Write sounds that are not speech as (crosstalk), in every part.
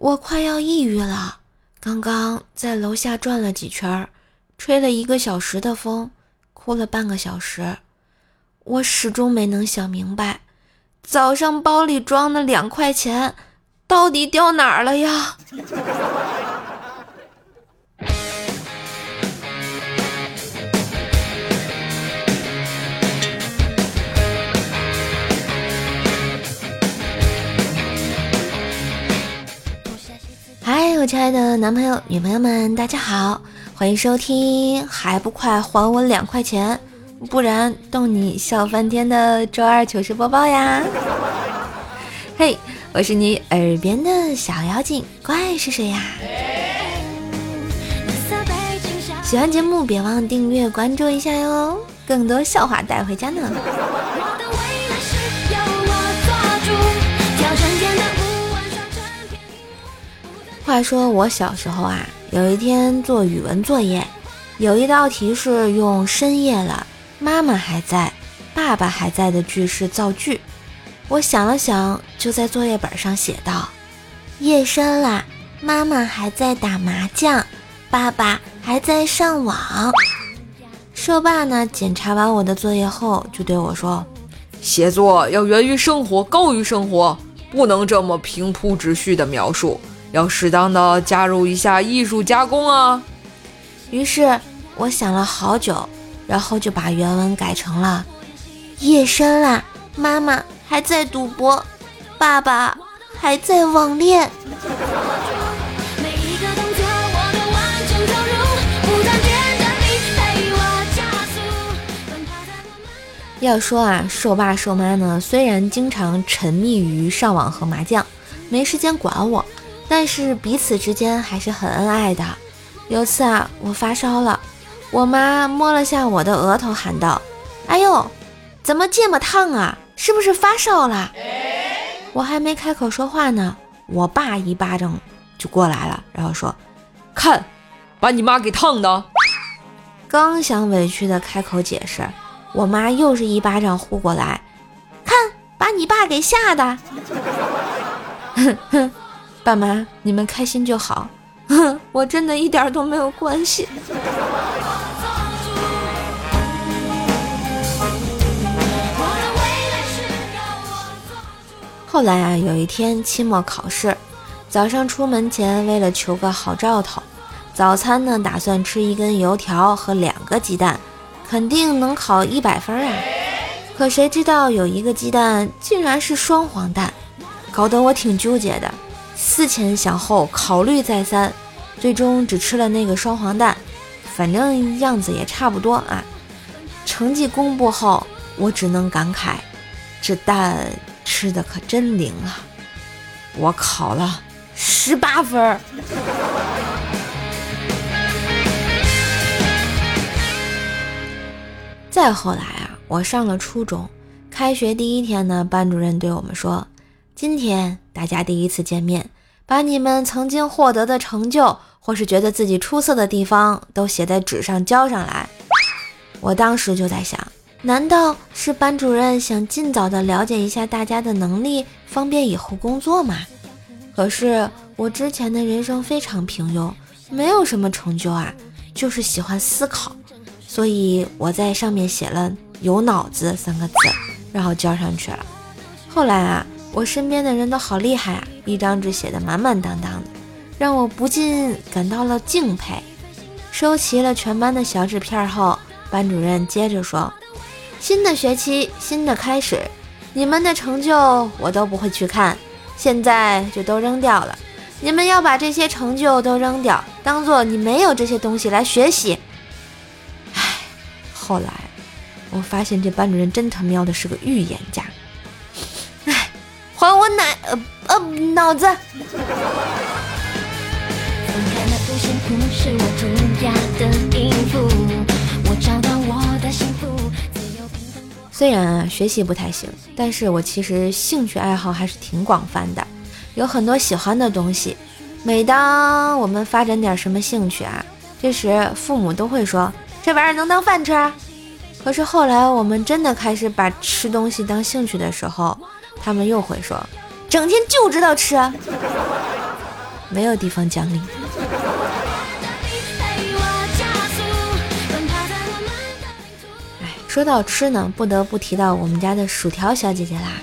我快要抑郁了。刚刚在楼下转了几圈，吹了一个小时的风，哭了半个小时。我始终没能想明白，早上包里装的两块钱到底掉哪儿了呀？亲爱的男朋友、女朋友们，大家好，欢迎收听，还不快还我两块钱，不然逗你笑翻天的周二糗事播报呀！(laughs) 嘿，我是你耳边的小妖精，怪是谁呀？喜欢节目别忘订阅关注一下哟，更多笑话带回家呢。我的未来是由我做主，跳上天话说我小时候啊，有一天做语文作业，有一道题是用深夜了，妈妈还在，爸爸还在的句式造句。我想了想，就在作业本上写道：夜深了，妈妈还在打麻将，爸爸还在上网。社爸呢，检查完我的作业后，就对我说：“写作要源于生活，高于生活，不能这么平铺直叙的描述。”要适当的加入一下艺术加工啊！于是我想了好久，然后就把原文改成了：夜深了，妈妈还在赌博，爸爸还在网恋。要说啊，瘦爸瘦妈呢，虽然经常沉迷于上网和麻将，没时间管我。但是彼此之间还是很恩爱的。有次啊，我发烧了，我妈摸了下我的额头，喊道：“哎呦，怎么这么烫啊？是不是发烧了？”我还没开口说话呢，我爸一巴掌就过来了，然后说：“看，把你妈给烫的。”刚想委屈的开口解释，我妈又是一巴掌呼过来：“看，把你爸给吓的。”哼 (laughs) 哼爸妈，你们开心就好，哼我真的一点都没有关系。后来啊，有一天期末考试，早上出门前为了求个好兆头，早餐呢打算吃一根油条和两个鸡蛋，肯定能考一百分啊。可谁知道有一个鸡蛋竟然是双黄蛋，搞得我挺纠结的。思前想后，考虑再三，最终只吃了那个双黄蛋，反正样子也差不多啊。成绩公布后，我只能感慨，这蛋吃的可真灵啊！我考了十八分。再后来啊，我上了初中，开学第一天呢，班主任对我们说。今天大家第一次见面，把你们曾经获得的成就，或是觉得自己出色的地方，都写在纸上交上来。我当时就在想，难道是班主任想尽早的了解一下大家的能力，方便以后工作吗？可是我之前的人生非常平庸，没有什么成就啊，就是喜欢思考，所以我在上面写了“有脑子”三个字，然后交上去了。后来啊。我身边的人都好厉害啊，一张纸写的满满当当的，让我不禁感到了敬佩。收齐了全班的小纸片后，班主任接着说：“新的学期，新的开始，你们的成就我都不会去看，现在就都扔掉了。你们要把这些成就都扔掉，当做你没有这些东西来学习。”唉，后来我发现这班主任真他喵的是个预言家。还我奶呃呃脑子。虽然啊学习不太行，但是我其实兴趣爱好还是挺广泛的，有很多喜欢的东西。每当我们发展点什么兴趣啊，这时父母都会说这玩意儿能当饭吃。可是后来我们真的开始把吃东西当兴趣的时候。他们又会说，整天就知道吃。(laughs) 没有地方讲理。哎，说到吃呢，不得不提到我们家的薯条小姐姐啦。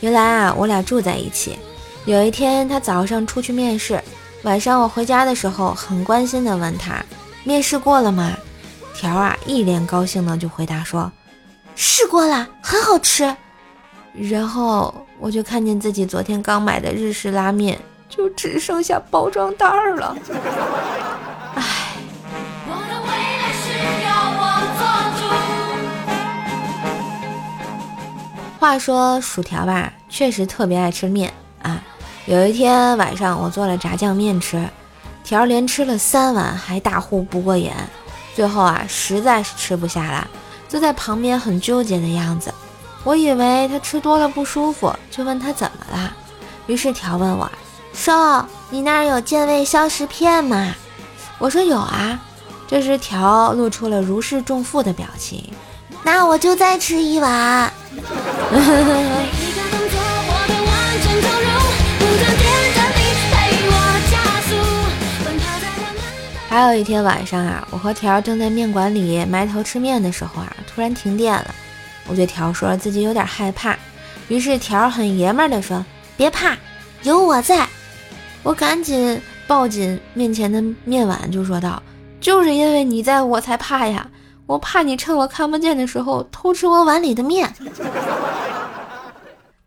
原来啊，我俩住在一起。有一天，她早上出去面试，晚上我回家的时候，很关心的问她：“面试过了吗？”条啊，一脸高兴的就回答说：“试过了，很好吃。”然后我就看见自己昨天刚买的日式拉面，就只剩下包装袋了。唉。话说薯条吧，确实特别爱吃面啊。有一天晚上，我做了炸酱面吃，条连吃了三碗，还大呼不过瘾。最后啊，实在是吃不下了，就在旁边很纠结的样子。我以为他吃多了不舒服，就问他怎么了。于是条问我：“瘦，你那儿有健胃消食片吗？”我说：“有啊。”这时条露出了如释重负的表情。那我就再吃一碗。(laughs) 还有一天晚上啊，我和条正在面馆里埋头吃面的时候啊，突然停电了。我对条说自己有点害怕，于是条很爷们儿的说：“别怕，有我在。”我赶紧抱紧面前的面碗，就说道：“就是因为你在我才怕呀，我怕你趁我看不见的时候偷吃我碗里的面。(laughs) ”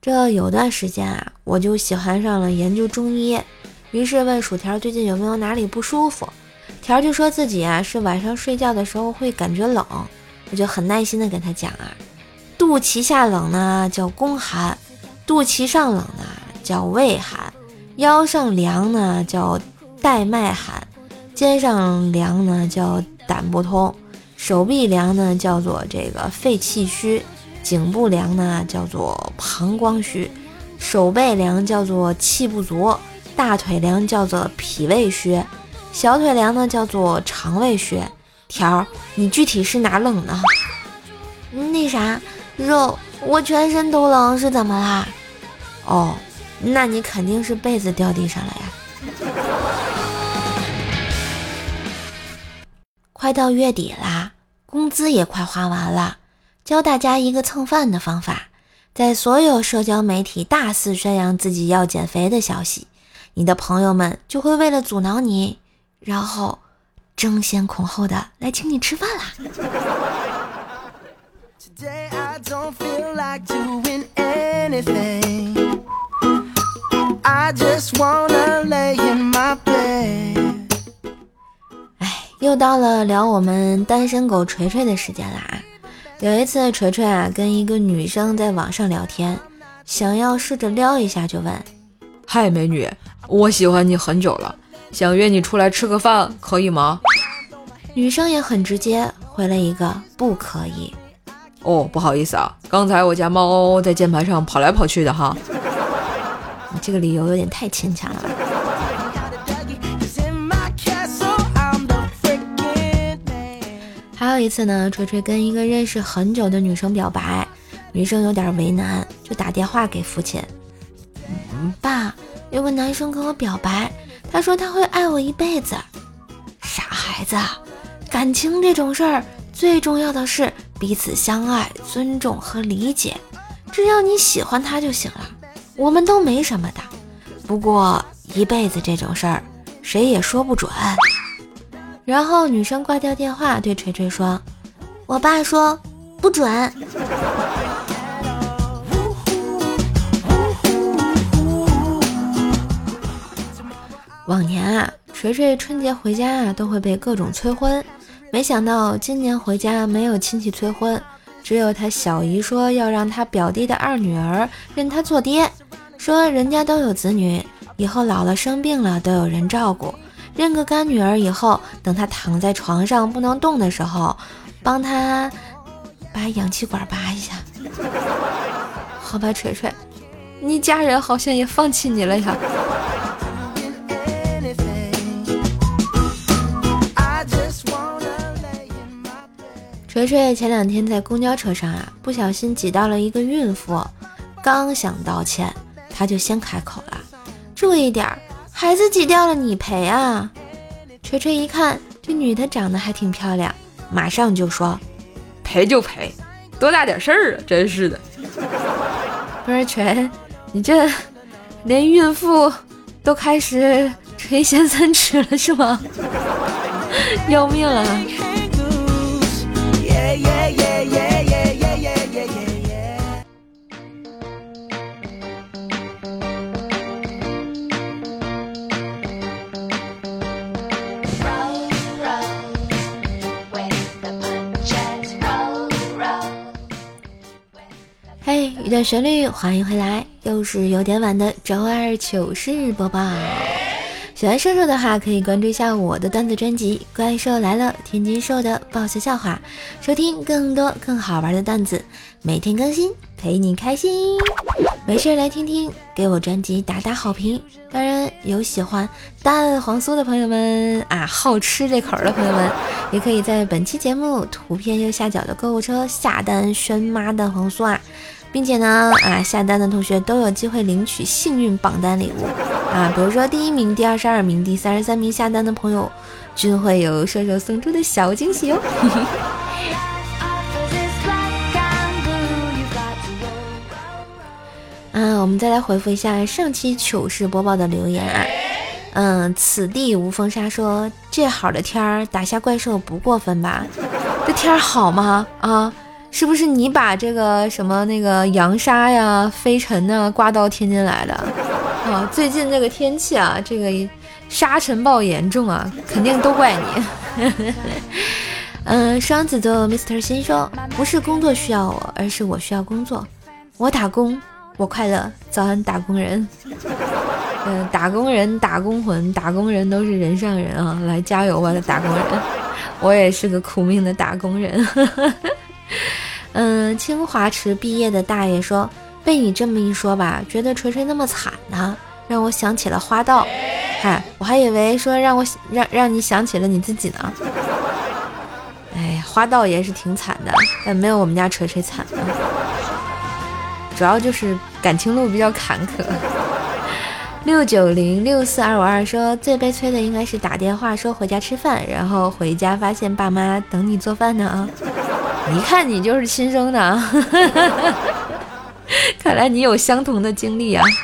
这有段时间啊，我就喜欢上了研究中医，于是问薯条最近有没有哪里不舒服。条就说自己啊是晚上睡觉的时候会感觉冷，我就很耐心的跟他讲啊，肚脐下冷呢叫宫寒，肚脐上冷呢叫胃寒，腰上凉呢叫带脉寒，肩上凉呢叫胆不通，手臂凉呢叫做这个肺气虚，颈部凉呢叫做膀胱虚，手背凉叫做气不足，大腿凉叫做脾胃虚。小腿凉呢，叫做肠胃穴。条，你具体是哪冷呢？那啥，肉，我全身都冷，是怎么啦？哦，那你肯定是被子掉地上了呀。(laughs) 快到月底啦，工资也快花完了，教大家一个蹭饭的方法，在所有社交媒体大肆宣扬自己要减肥的消息，你的朋友们就会为了阻挠你。然后争先恐后的来请你吃饭啦。哎，又到了聊我们单身狗锤锤的时间啦！有一次，锤锤啊跟一个女生在网上聊天，想要试着撩一下，就问：“嗨，美女，我喜欢你很久了。”想约你出来吃个饭，可以吗？女生也很直接，回了一个不可以。哦，不好意思啊，刚才我家猫在键盘上跑来跑去的哈。你这个理由有点太牵强了。还有一次呢，锤锤跟一个认识很久的女生表白，女生有点为难，就打电话给父亲。嗯，爸，有个男生跟我表白。他说他会爱我一辈子，傻孩子，感情这种事儿最重要的是彼此相爱、尊重和理解，只要你喜欢他就行了，我们都没什么的。不过一辈子这种事儿，谁也说不准。然后女生挂掉电话，对锤锤说：“我爸说不准。”往年啊，锤锤春节回家啊都会被各种催婚，没想到今年回家没有亲戚催婚，只有他小姨说要让他表弟的二女儿认他做爹，说人家都有子女，以后老了生病了都有人照顾，认个干女儿以后，等他躺在床上不能动的时候，帮他把氧气管拔一下。(laughs) 好吧，锤锤，你家人好像也放弃你了呀。锤锤前两天在公交车上啊，不小心挤到了一个孕妇，刚想道歉，他就先开口了：“注意点儿，孩子挤掉了你赔啊！锤锤一看这女的长得还挺漂亮，马上就说：“赔就赔，多大点事儿啊！真是的。”不是锤，你这连孕妇都开始垂涎三尺了是吗？(laughs) 要命了！嘿，一段旋律，欢迎回来，又是有点晚的周二糗事播报。喜欢瘦瘦的话，可以关注一下我的段子专辑《怪兽来了》，天津瘦的爆笑笑话，收听更多更好玩的段子，每天更新，陪你开心。没事来听听，给我专辑打打好评。当然，有喜欢蛋黄酥的朋友们啊，好吃这口的朋友们，也可以在本期节目图片右下角的购物车下单轩妈蛋黄酥啊。并且呢，啊，下单的同学都有机会领取幸运榜单礼物啊，比如说第一名、第二十二名、第三十三名下单的朋友，均会有射手送出的小惊喜哦。(laughs) 啊，我们再来回复一下上期糗事播报的留言啊，嗯，此地无风沙说这好的天儿打下怪兽不过分吧？这天儿好吗？啊？是不是你把这个什么那个扬沙呀、飞尘呐刮到天津来的？啊，最近这个天气啊，这个沙尘暴严重啊，肯定都怪你。(laughs) 嗯，双子座 Mr 心说，不是工作需要我，而是我需要工作。我打工，我快乐。早安，打工人。(laughs) 嗯，打工人、打工魂、打工人都是人上人啊！来加油吧，打工人。(laughs) 我也是个苦命的打工人。嗯，清华池毕业的大爷说：“被你这么一说吧，觉得锤锤那么惨呢，让我想起了花道。嗨，我还以为说让我让让你想起了你自己呢。哎，花道也是挺惨的，但没有我们家锤锤惨。主要就是感情路比较坎坷。”六九零六四二五二说：“最悲催的应该是打电话说回家吃饭，然后回家发现爸妈等你做饭呢啊。(laughs) ”一看你就是亲生的啊，(laughs) (laughs) 看来你有相同的经历啊。(laughs)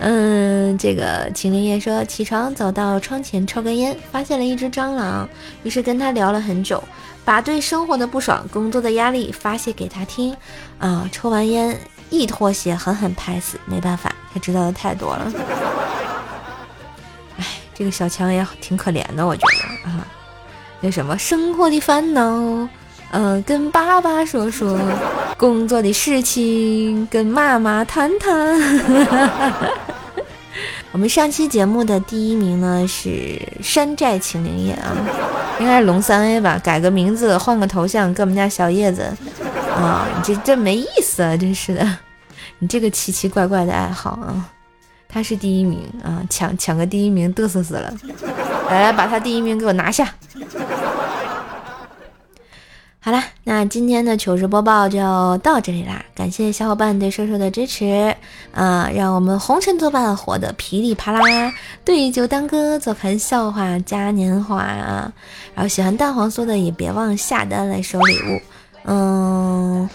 嗯，这个秦林叶说，起床走到窗前抽根烟，发现了一只蟑螂，于是跟他聊了很久，把对生活的不爽、工作的压力发泄给他听。啊，抽完烟一脱鞋，狠狠拍死。没办法，他知道的太多了。(laughs) 哎，这个小强也挺可怜的，我觉得啊，那什么生活的烦恼。嗯，跟爸爸说说工作的事情，跟妈妈谈谈。我们上期节目的第一名呢是山寨秦灵叶啊，应该是龙三 A 吧？改个名字，换个头像，跟我们家小叶子啊，你这这没意思啊，真是的，你这个奇奇怪怪的爱好啊，他是第一名啊，抢抢个第一名嘚瑟死了，来来，把他第一名给我拿下。好啦，那今天的糗事播报就到这里啦！感谢小伙伴对瘦瘦的支持啊，让我们红尘作伴，活得噼里啪啦，对酒当歌，坐看笑话嘉年华啊！然后喜欢蛋黄酥的也别忘下单来收礼物，嗯，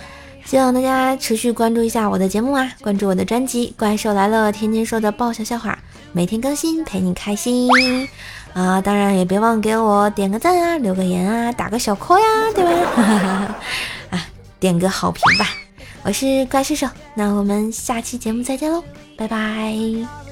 希望大家持续关注一下我的节目啊，关注我的专辑《怪兽来了》，天天说的爆笑笑话，每天更新，陪你开心。啊，当然也别忘给我点个赞啊，留个言啊，打个小 call 呀，对吧？(laughs) 啊，点个好评吧。我是怪兽兽，那我们下期节目再见喽，拜拜。